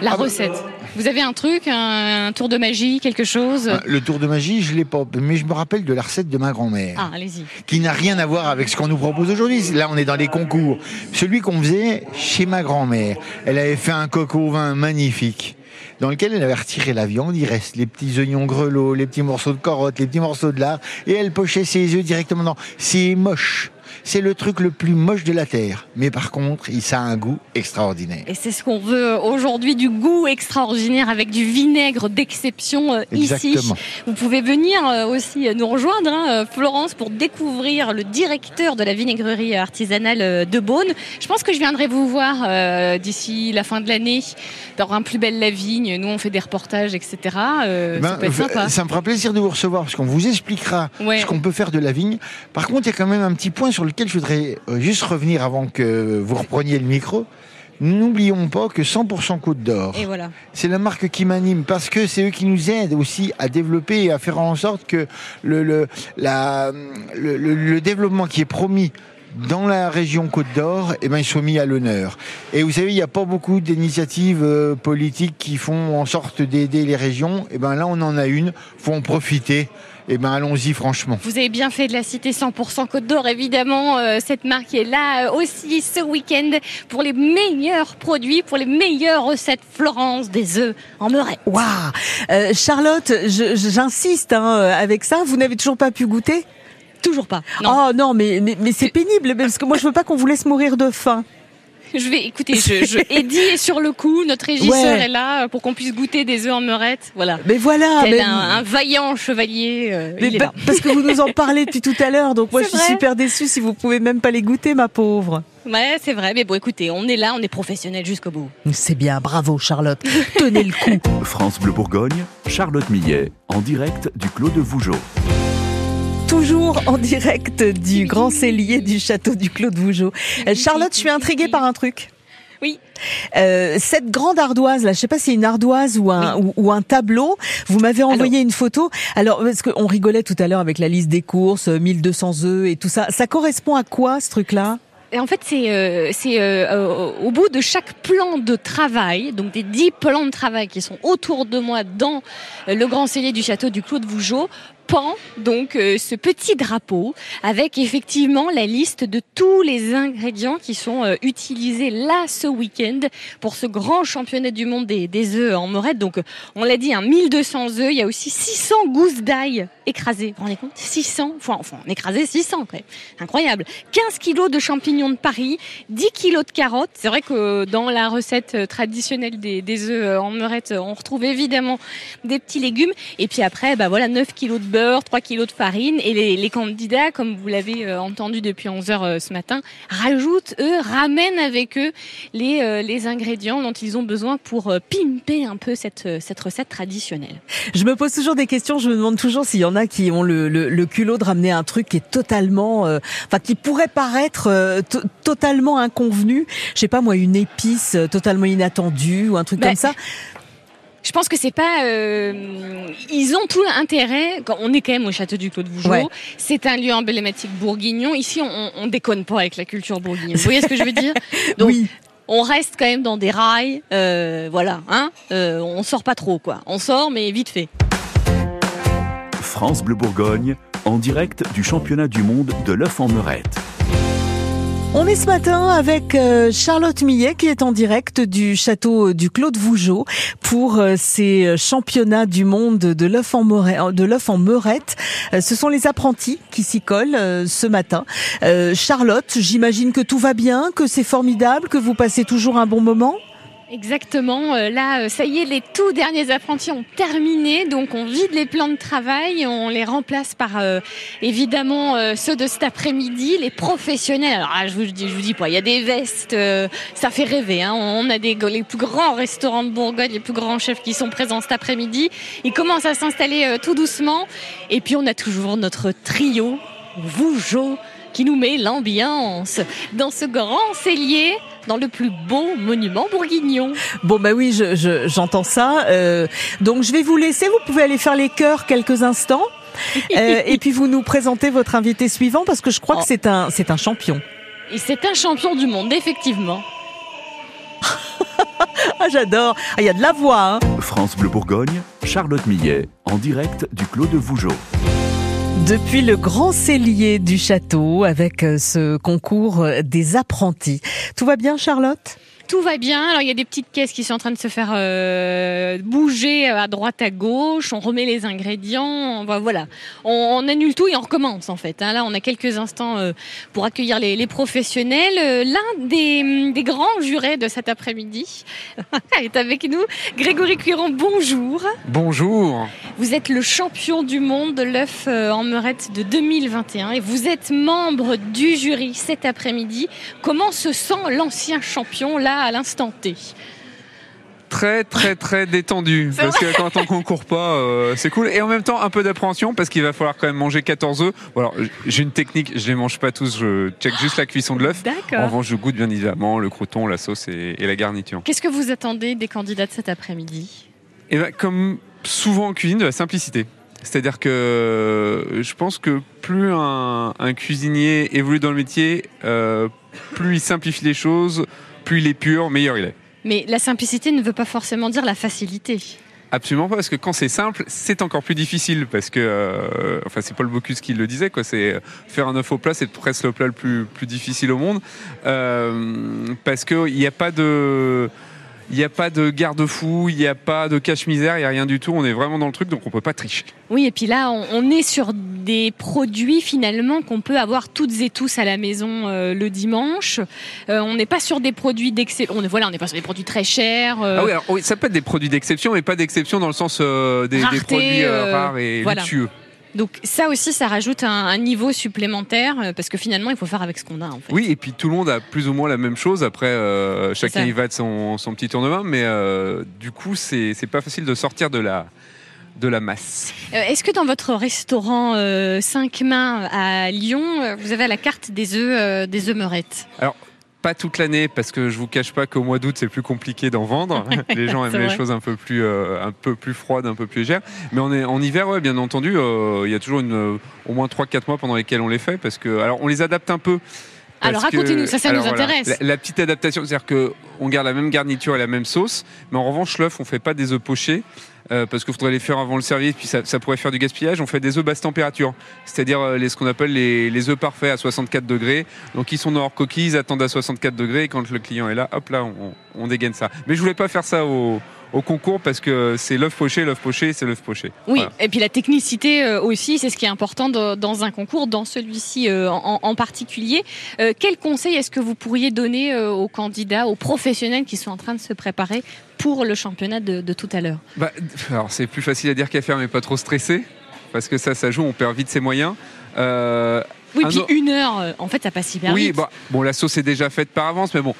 La Ah bah- recette. Vous avez un truc, un, un tour de magie, quelque chose Ah, Le tour de magie, je l'ai pas, mais je me rappelle de la recette de ma grand-mère. Ah, allez-y. qui n'a rien à voir avec ce qu'on nous propose aujourd'hui. Là, on est dans les concours. Celui qu'on faisait chez ma grand-mère, elle avait fait un coq au vin magnifique dans lequel elle avait retiré la viande, il reste les petits oignons grelots, les petits morceaux de carottes, les petits morceaux de lard, et elle pochait ses œufs directement dans. C'est moche. C'est le truc le plus moche de la terre. Mais par contre, il ça a un goût extraordinaire. Et c'est ce qu'on veut aujourd'hui, du goût extraordinaire avec du vinaigre d'exception euh, ici. Vous pouvez venir euh, aussi nous rejoindre, hein, euh, Florence, pour découvrir le directeur de la vinaigrerie artisanale euh, de Beaune. Je pense que je viendrai vous voir euh, d'ici la fin de l'année dans un plus belle la vigne. Nous, on fait des reportages, etc. Euh, Ben, ça peut être sympa. ça me fera plaisir de vous recevoir parce qu'on vous expliquera Ouais. ce qu'on peut faire de la vigne. Par contre, il y a quand même un petit point sur lequel je voudrais euh, juste revenir avant que vous repreniez le micro. N'oublions pas que 100% Côte d'Or, voilà. c'est la marque qui m'anime parce que c'est eux qui nous aident aussi à développer et à faire en sorte que le, le, la, le, le- le développement qui est promis dans la région Côte d'Or, eh ben, il soit mis à l'honneur. Et vous savez, il n'y a pas beaucoup d'initiatives euh, politiques qui font en sorte d'aider les régions. Et ben là, on en a une. Faut en profiter. Et ben allons-y franchement. Vous avez bien fait de la citer 100% Côte d'Or, évidemment. euh, cette marque est là euh, aussi ce week-end pour les meilleurs produits, pour les meilleures recettes Florence des œufs en meurette. Waouh Euh, Charlotte, j'insiste hein, avec ça. Vous n'avez toujours pas pu goûter? Toujours pas. Non. Oh non, mais, mais, mais c'est pénible parce que moi je veux pas qu'on vous laisse mourir de faim. Je vais écouter. Je, je, (laughs) Eddie est sur le coup. Notre régisseur Ouais. est là euh, pour qu'on puisse goûter des œufs en meurette. Voilà. Mais voilà, mais- un, un vaillant chevalier. euh, mais il est pa- là. parce que vous nous en parlez depuis tout à l'heure, donc (laughs) moi je suis vrai. super déçue si vous pouvez même pas les goûter, ma pauvre. Ouais, c'est vrai. Mais bon, écoutez, on est là, on est professionnels jusqu'au bout. C'est bien, bravo Charlotte. Tenez le coup. (laughs) France Bleu Bourgogne, Charlotte Millet, en direct du Clos de Vougeot. Toujours en direct du (laughs) grand cellier du château du Clos de Vougeot. Euh, Charlotte, je suis intriguée par un truc. Oui. Euh, cette grande ardoise là, je sais pas si c'est une ardoise ou un ou, ou un tableau. Vous m'avez envoyé une photo. Alors parce qu'on rigolait tout à l'heure avec la liste des courses, euh, 1200 œufs et tout ça. Ça correspond à quoi ce truc là Et en fait, c'est euh, c'est euh, euh, au bout de chaque plan de travail, donc des dix plans de travail qui sont autour de moi dans euh, le grand cellier du château du Clos de Vougeot, donc euh, ce petit drapeau avec effectivement la liste de tous les ingrédients qui sont euh, utilisés là ce week-end pour ce grand championnat du monde des, œufs en morette. Donc, on l'a dit, hein, 1200 œufs. Il y a aussi 600 gousses d'ail écrasées. Vous rendez compte? 600, enfin, enfin, on écrasait 600 après. Incroyable. 15 kilos de champignons de Paris, 10 kilos de carottes. C'est vrai que dans la recette euh, traditionnelle des, œufs en meurette, on retrouve évidemment des petits légumes. Et puis après, bah voilà, 9 kilos de beurre, 3 kilos de farine. Et les, les candidats, comme vous l'avez euh, entendu depuis 11 heures euh, ce matin, rajoutent, eux, ramènent avec eux les, euh, les ingrédients dont ils ont besoin pour pimper un peu cette, cette recette traditionnelle. Je me pose toujours des questions. Je me demande toujours s'il y en a qui ont le, le, le culot de ramener un truc qui est totalement, euh, enfin qui pourrait paraître euh, to- totalement inconvenu. Je sais pas moi, une épice totalement inattendue ou un truc Bah, comme ça. Je pense que c'est pas. euh, ils ont tout l'intérêt. quand On est quand même au château du Clos de Vougeot. Ouais. C'est un lieu emblématique bourguignon. Ici, on, on déconne pas avec la culture bourguignonne. Vous voyez ce que je veux dire (laughs) Donc, oui. On reste quand même dans des rails. euh, voilà, hein. Euh, on sort pas trop, quoi. On sort, mais vite fait. France Bleu Bourgogne, en direct du championnat du monde de l'œuf en meurette. On est ce matin avec euh, Charlotte Millet qui est en direct du château du Claude Vougeot pour euh, ces championnats du monde de l'œuf en, de en meurette. Euh, Ce sont les apprentis qui s'y collent euh, ce matin. Euh, Charlotte, j'imagine que tout va bien, que c'est formidable, que vous passez toujours un bon moment? Exactement. Euh, Là, euh, ça y est, les tout derniers apprentis ont terminé. Donc, on vide les plans de travail. On les remplace par, euh, évidemment, euh, ceux de cet après-midi, les professionnels. Alors là, je vous dis, je vous dis pas, il y a des vestes. euh, ça fait rêver. Hein. On a des, les plus grands restaurants de Bourgogne, les plus grands chefs qui sont présents cet après-midi. Ils commencent à s'installer euh, tout doucement. Et puis, on a toujours notre trio, Vougeot, qui nous met l'ambiance dans ce grand cellier dans le plus beau monument bourguignon. Bon bah oui, je- je- j'entends ça. Euh, donc je vais vous laisser. Vous pouvez aller faire les chœurs quelques instants. (laughs) Euh, et puis vous nous présentez votre invité suivant parce que je crois Oh. que c'est un c'est un champion. Et c'est un champion du monde, effectivement. (laughs) Ah j'adore. Ah, il y a de la voix. Hein. France Bleu Bourgogne, Charlotte Millet, en direct du Clos de Vougeot. Depuis le grand cellier du château avec euh, ce concours des apprentis. Tout va bien Charlotte? Tout va bien. Alors, il y a des petites caisses qui sont en train de se faire euh, bouger à droite, à gauche. On remet les ingrédients. On voilà. On, on annule tout et on recommence, en fait. hein. Là, on a quelques instants euh, pour accueillir les, les professionnels. Euh, L'un des, des grands jurés de cet après-midi (laughs) est avec nous. Grégory Cuiron, bonjour. Bonjour. Vous êtes le champion du monde de l'œuf en meurette de 2021 et vous êtes membre du jury cet après-midi. Comment se sent l'ancien champion là à l'instant T Très très très détendu (laughs) parce que quand on concourt pas euh, c'est cool et en même temps un peu d'appréhension parce qu'il va falloir quand même manger 14 œufs. Bon, j'ai une technique, je les mange pas tous, je check juste la cuisson de l'œuf. En revanche, je goûte bien évidemment le croûton, la sauce et, et la garniture. Qu'est-ce que vous attendez des candidats de cet après-midi? Et ben, comme souvent en cuisine, de la simplicité. C'est-à-dire que euh, je pense que plus un, un cuisinier évolue dans le métier, euh, plus il simplifie les choses, plus il est pur, meilleur il est. Mais la simplicité ne veut pas forcément dire la facilité. Absolument pas, parce que quand c'est simple, c'est encore plus difficile, parce que, euh, enfin, c'est Paul Bocuse qui le disait, quoi. C'est euh, faire un œuf au plat, c'est presque le plat le plus, plus difficile au monde, euh, parce que il n'y a pas de, il n'y a pas de garde-fou, il n'y a pas de cache-misère, il n'y a rien du tout. On est vraiment dans le truc, donc on peut pas tricher. Oui, et puis là, on, on est sur des produits finalement qu'on peut avoir toutes et tous à la maison euh, le dimanche. Euh, on n'est pas sur des produits d'exception. On voilà, on n'est pas sur des produits très chers. euh, Ah oui, alors, oui, ça peut être des produits d'exception, mais pas d'exception dans le sens des, produits rares et voilà. luxueux. Donc ça aussi, ça rajoute un, un niveau supplémentaire euh, parce que finalement, il faut faire avec ce qu'on a. En fait. Oui, et puis tout le monde a plus ou moins la même chose. Après, euh, chacun y va de son, son petit tournement, mais euh, du coup, c'est pas facile de sortir de la, de la masse. Euh, Est-ce que dans votre restaurant 5 mains à Lyon, vous avez à la carte des œufs, des œufs meurettes? Alors, pas toute l'année, parce que je vous cache pas qu'au mois d'août, c'est plus compliqué d'en vendre. (laughs) les gens aiment les vrai. choses un peu plus, euh, un peu plus froides, un peu plus légères. Mais on est, en hiver, ouais, bien entendu, euh, il y a toujours une, euh, au moins 3-4 mois pendant lesquels on les fait, parce que, alors, on les adapte un peu. Alors, racontez-nous, ça, ça nous voilà, intéresse. la, la petite adaptation, c'est-à-dire que on garde la même garniture et la même sauce, mais en revanche, l'œuf, on fait pas des œufs pochés. euh, parce qu'il faudrait les faire avant le service, puis ça, ça pourrait faire du gaspillage. On fait des œufs basse température, c'est-à-dire euh, les, ce qu'on appelle les, les œufs parfaits à 64 degrés. Donc ils sont dans leur coquille, ils attendent à 64 degrés, et quand le client est là, hop là, on, on dégaine ça. Mais je voulais pas faire ça au, au concours parce que c'est l'œuf poché, l'œuf poché, c'est l'œuf poché. Oui, Voilà. et puis la technicité euh, aussi, c'est ce qui est important dans un concours, dans celui-ci euh, en, particulier. Euh, quel conseil est-ce que vous pourriez donner aux candidats, aux professionnels qui sont en train de se préparer pour le championnat de, de tout à l'heure? Bah, alors c'est plus facile à dire qu'à faire, mais pas trop stressé. Parce que ça, ça joue, on perd vite ses moyens. Euh, Oui, un puis o- une heure, en fait, ça passe hyper oui, vite. bah, bon, la sauce est déjà faite par avance, mais bon,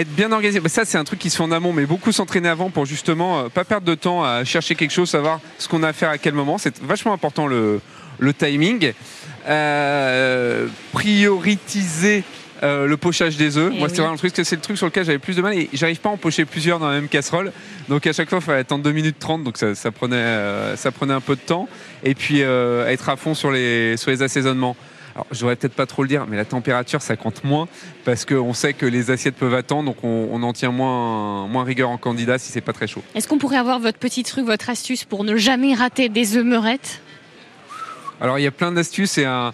être bien organisé, bah, ça c'est un truc qui se fait en amont, mais beaucoup s'entraîner avant pour justement euh, pas perdre de temps à chercher quelque chose, savoir ce qu'on a à faire à quel moment. C'est vachement important le, le timing. Euh, prioritiser euh, le pochage des œufs. Eh Moi, c'est vraiment le truc, c'est le truc sur lequel j'avais plus de mal et j'arrive pas à en pocher plusieurs dans la même casserole. Donc à chaque fois, il fallait attendre 2 minutes 30, donc ça, ça prenait, euh, ça prenait un peu de temps. Et puis euh, être à fond sur les, sur les assaisonnements. Alors, je devrais peut-être pas trop le dire, mais la température, ça compte moins parce qu'on sait que les assiettes peuvent attendre, donc on, on en tient moins, moins rigueur en candidat si c'est pas très chaud. Est-ce qu'on pourrait avoir votre petit truc, votre astuce pour ne jamais rater des œufs meurettes Alors, il y a plein d'astuces et un,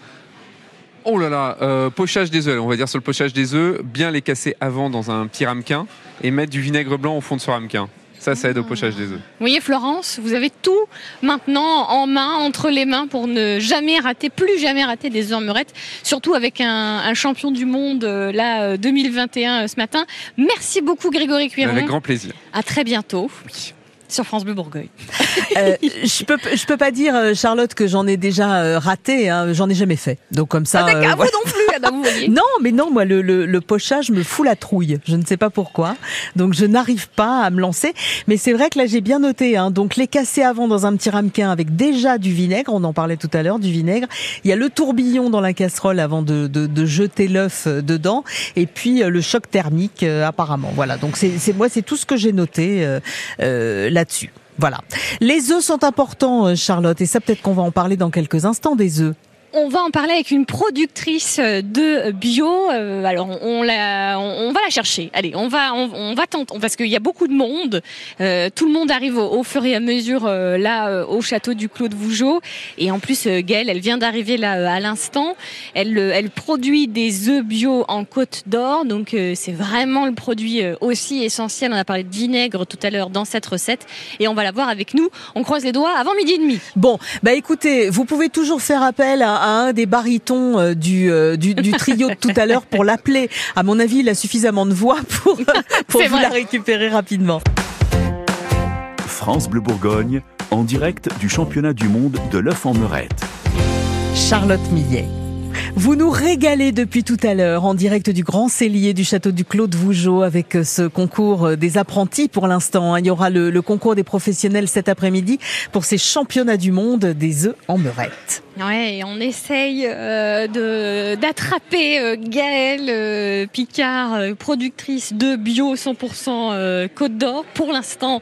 Oh là là, euh, pochage des œufs. On va dire sur le pochage des œufs, bien les casser avant dans un petit ramequin et mettre du vinaigre blanc au fond de ce ramequin. Ça, ça aide au pochage des œufs. Vous voyez Florence, vous avez tout maintenant en main, entre les mains, pour ne jamais rater, plus jamais rater des œufs en meurette, surtout avec un, un champion du monde, euh, là, euh, 2021 euh, ce matin. Merci beaucoup Grégory Cuiron. Avec grand plaisir. À très bientôt. Sur France Bleu Bourgogne. Euh, je peux je peux pas dire euh, Charlotte que j'en ai déjà euh, raté, hein, j'en ai jamais fait. Donc comme ça. Ah, euh, vous non plus, Non, mais non, moi le, le, le pochage me fout la trouille. Je ne sais pas pourquoi. Donc je n'arrive pas à me lancer. Mais c'est vrai que là j'ai bien noté. Hein, donc les casser avant dans un petit ramequin avec déjà du vinaigre. On en parlait tout à l'heure du vinaigre. Il y a le tourbillon dans la casserole avant de, de, de jeter l'œuf euh, dedans. Et puis euh, le choc thermique euh, apparemment. Voilà. Donc c'est moi c'est tout ce que j'ai noté euh, euh, là-dessus. Voilà. Les œufs sont importants, Charlotte, et ça peut-être qu'on va en parler dans quelques instants des œufs. On va en parler avec une productrice de bio. Euh, alors on, la, on, va la chercher. Allez, on va, on, va tenter parce qu'il y a beaucoup de monde. Euh, tout le monde arrive au, fur et à mesure euh, là euh, au château du Clos de Vougeot. Et en plus, euh, Gaëlle, elle vient d'arriver là euh, à l'instant. Elle, euh, produit des œufs bio en Côte d'Or, donc euh, c'est vraiment le produit euh, aussi essentiel. On a parlé de vinaigre tout à l'heure dans cette recette, et on va la voir avec nous. On croise les doigts avant midi et demi. Bon, bah écoutez, vous pouvez toujours faire appel à, à un des barytons euh, du, euh, du, du trio de tout à l'heure pour l'appeler. À mon avis, il a suffisamment de voix pour, (laughs) vous vrai. la récupérer rapidement. France Bleu Bourgogne, en direct du championnat du monde de l'œuf en meurette. Charlotte Millet. Vous nous régalez depuis tout à l'heure en direct du Grand Cellier du château du Clos de Vougeot avec euh, ce concours des apprentis pour l'instant. hein. Il y aura le, le concours des professionnels cet après-midi pour ces championnats du monde des œufs en meurette. Ouais, on essaye euh, d'attraper euh, Gaëlle euh, Picard, euh, productrice de bio 100% euh, Côte d'Or. Pour l'instant,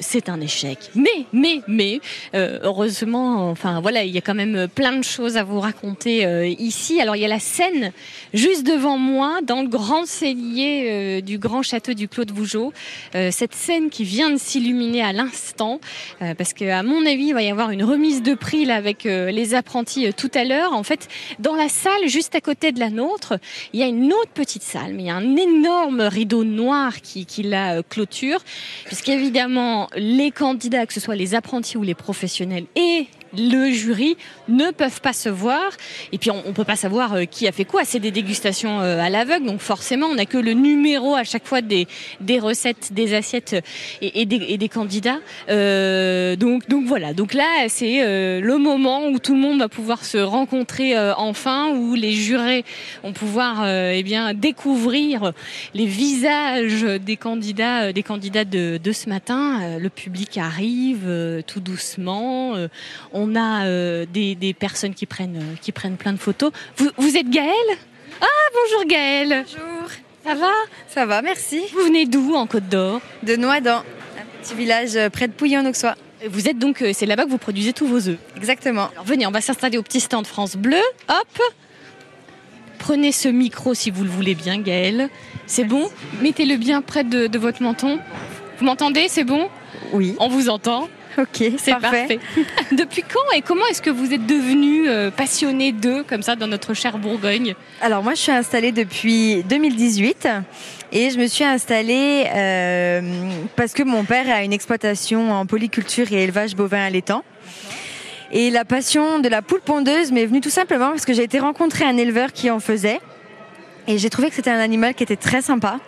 c'est un échec. Mais, mais, mais, heureusement, enfin voilà, il y a quand même plein de choses à vous raconter ici. Alors il y a la scène juste devant moi, dans le grand cellier du grand château du Clos de Vougeot. Cette scène qui vient de s'illuminer à l'instant, parce que à mon avis, il va y avoir une remise de prix là avec les apprentis euh, tout à l'heure. En fait, dans la salle juste à côté de la nôtre, il y a une autre petite salle, mais il y a un énorme rideau noir qui, qui la euh, clôture, puisqu'évidemment les candidats, que ce soit les apprentis ou les professionnels et le jury ne peuvent pas se voir. Et puis on, on peut pas savoir euh, qui a fait quoi. C'est des dégustations euh, à l'aveugle. Donc forcément on n'a que le numéro à chaque fois des, des recettes des assiettes et, et des, candidats. Euh, donc donc voilà. Donc là c'est euh, le moment où tout le monde va pouvoir se rencontrer euh, enfin où les jurés vont pouvoir euh, eh bien découvrir les visages des candidats euh, des candidats de, ce matin. Euh, le public arrive euh, tout doucement Euh, on a euh, des, des personnes qui prennent, euh, qui prennent plein de photos. Vous, vous êtes Gaëlle? Ah, bonjour Gaëlle Bonjour. Ça va? Ça va, merci. Vous venez d'où en Côte d'Or? De Noisdan, un petit village euh, près de Pouilly en Auxois. Vous êtes donc, c'est là-bas que vous produisez tous vos œufs Exactement. Alors venez, on va s'installer au petit stand France Bleu. Hop Prenez ce micro si vous le voulez bien, Gaëlle. C'est bon? Mettez-le bien près de, de votre menton. Vous m'entendez? C'est bon? Oui. On vous entend (laughs) Ok, C'est parfait. parfait. (laughs) Depuis quand et comment est-ce que vous êtes devenu euh, passionné d'eux, comme ça, dans notre chère Bourgogne? Alors moi, je suis installée depuis 2018 et je me suis installée euh, parce que mon père a une exploitation en polyculture et élevage bovin à l'étang. Et la passion de la poule pondeuse m'est venue tout simplement parce que j'ai été rencontrer un éleveur qui en faisait. Et j'ai trouvé que c'était un animal qui était très sympa.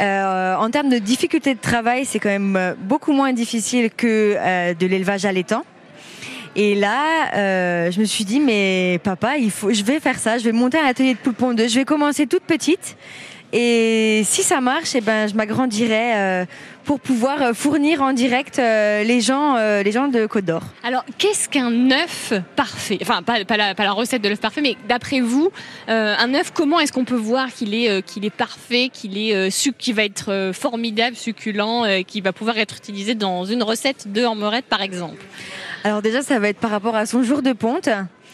Euh, en termes de difficulté de travail, c'est quand même euh, beaucoup moins difficile que euh, de l'élevage à l'étang. Et là, je me suis dit, mais papa, il faut, je vais faire ça, je vais monter un atelier de poule pondeuse, je vais commencer toute petite. Et si ça marche, eh ben, je m'agrandirai pour pouvoir euh, fournir en direct euh, les gens, euh, les gens de Côte d'Or. Alors, qu'est-ce qu'un œuf parfait? Enfin, pas, pas la, pas la recette de l'œuf parfait, mais d'après vous, un œuf, comment est-ce qu'on peut voir qu'il est, qu'il est parfait, qu'il est qu'il va être formidable, succulent, euh, qui va pouvoir être utilisé dans une recette de hormerette, par exemple? Alors déjà, ça va être par rapport à son jour de ponte.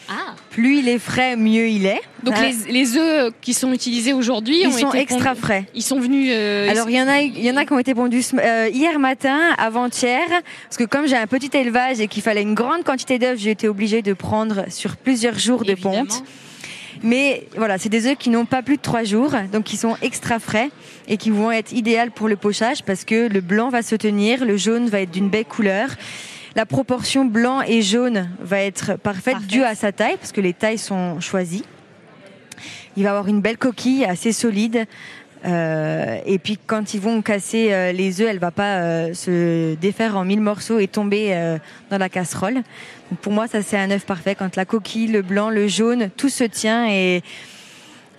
Ah Plus il est frais, mieux il est. Donc, les, les œufs qui sont utilisés aujourd'hui Ils ont sont été extra pondus- frais. Ils sont venus. euh, Alors il y en a, il y en a qui ont été pondus euh, hier matin, avant-hier, parce que comme j'ai un petit élevage et qu'il fallait une grande quantité d'œufs, j'ai été obligée de prendre sur plusieurs jours de ponte. Mais voilà, c'est des œufs qui n'ont pas plus de trois jours, donc qui sont extra frais et qui vont être idéales pour le pochage parce que le blanc va se tenir, le jaune va être d'une belle couleur. La proportion blanc et jaune va être parfaite, due à sa taille, parce que les tailles sont choisies. Il va avoir une belle coquille assez solide. Euh, et puis quand ils vont casser euh, les œufs, elle va pas euh, se défaire en mille morceaux et tomber euh, dans la casserole. Donc pour moi, ça c'est un œuf parfait. Quand la coquille, le blanc, le jaune, tout se tient et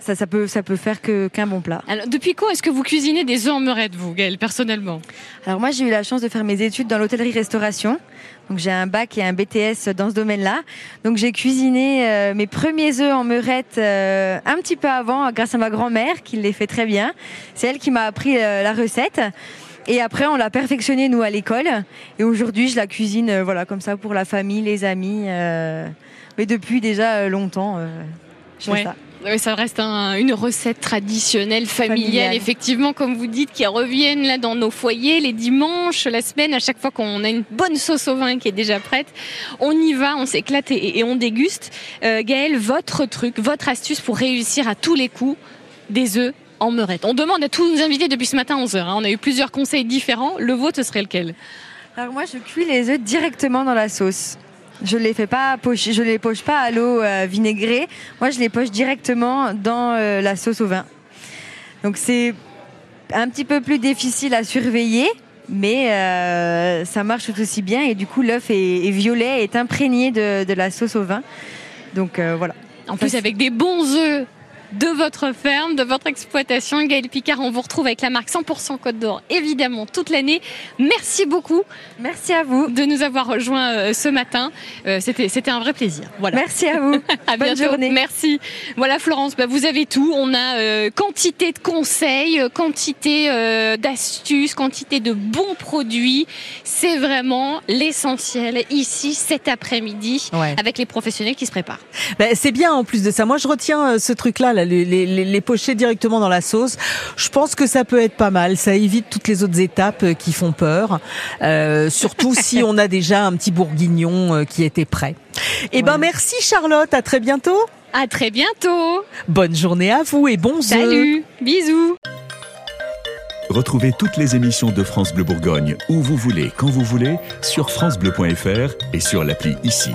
ça, ça peut, ça peut faire que qu'un bon plat. Alors, depuis quand est-ce que vous cuisinez des œufs en meurette, vous, Gaëlle, personnellement? Alors moi, j'ai eu la chance de faire mes études dans l'hôtellerie-restauration. Donc j'ai un bac et un BTS dans ce domaine-là. Donc j'ai cuisiné euh, mes premiers œufs en meurette euh, un petit peu avant, grâce à ma grand-mère qui les fait très bien. C'est elle qui m'a appris euh, la recette. Et après, on l'a perfectionné nous à l'école. Et aujourd'hui, je la cuisine, voilà, comme ça pour la famille, les amis. mais depuis déjà longtemps, je fais Ouais. ça. Oui, ça reste un- une recette traditionnelle, familiale, Familiale. effectivement, comme vous dites, qui reviennent là dans nos foyers les dimanches, la semaine, à chaque fois qu'on a une bonne sauce au vin qui est déjà prête, on y va, on s'éclate et, et on déguste. Euh, Gaëlle, votre truc, votre astuce pour réussir à tous les coups des œufs en meurette. On demande à tous nos invités depuis ce matin 11h. On a eu plusieurs conseils différents. Le vôtre, serait lequel? Alors moi, je cuis les œufs directement dans la sauce. Je les fais pas je les poche pas à l'eau euh, vinaigrée. Moi, je les poche directement dans euh, la sauce au vin. Donc c'est un petit peu plus difficile à surveiller, mais euh, ça marche tout aussi bien. Et du coup, l'œuf est, est violet, est imprégné de, de la sauce au vin. Donc voilà. En plus, avec des bons œufs de votre ferme, de votre exploitation. Gaël Picard, on vous retrouve avec la marque 100% Côte d'Or, évidemment, toute l'année. Merci beaucoup. Merci à vous. De nous avoir rejoints euh, ce matin. Euh, C'était c'était un vrai plaisir. Voilà. Merci à vous. (laughs) à Bonne bientôt. journée. Merci. Voilà, Florence, bah, vous avez tout. On a euh, quantité de conseils, quantité euh, d'astuces, quantité de bons produits. C'est vraiment l'essentiel ici, cet après-midi, Ouais. avec les professionnels qui se préparent. Ben, c'est bien en plus de ça. Moi, je retiens euh, ce truc-là, là, les, les, les- les pocher directement dans la sauce. Je pense que ça peut être pas mal. Ça évite toutes les autres étapes euh, qui font peur. Euh, surtout (laughs) si on a déjà un petit bourguignon euh, qui était prêt. Eh ben, merci Charlotte. À très bientôt. À très bientôt. Bonne journée à vous et œufs. Salut. Bisous. Retrouvez toutes les émissions de France Bleu Bourgogne où vous voulez, quand vous voulez, sur FranceBleu.fr et sur l'appli ici.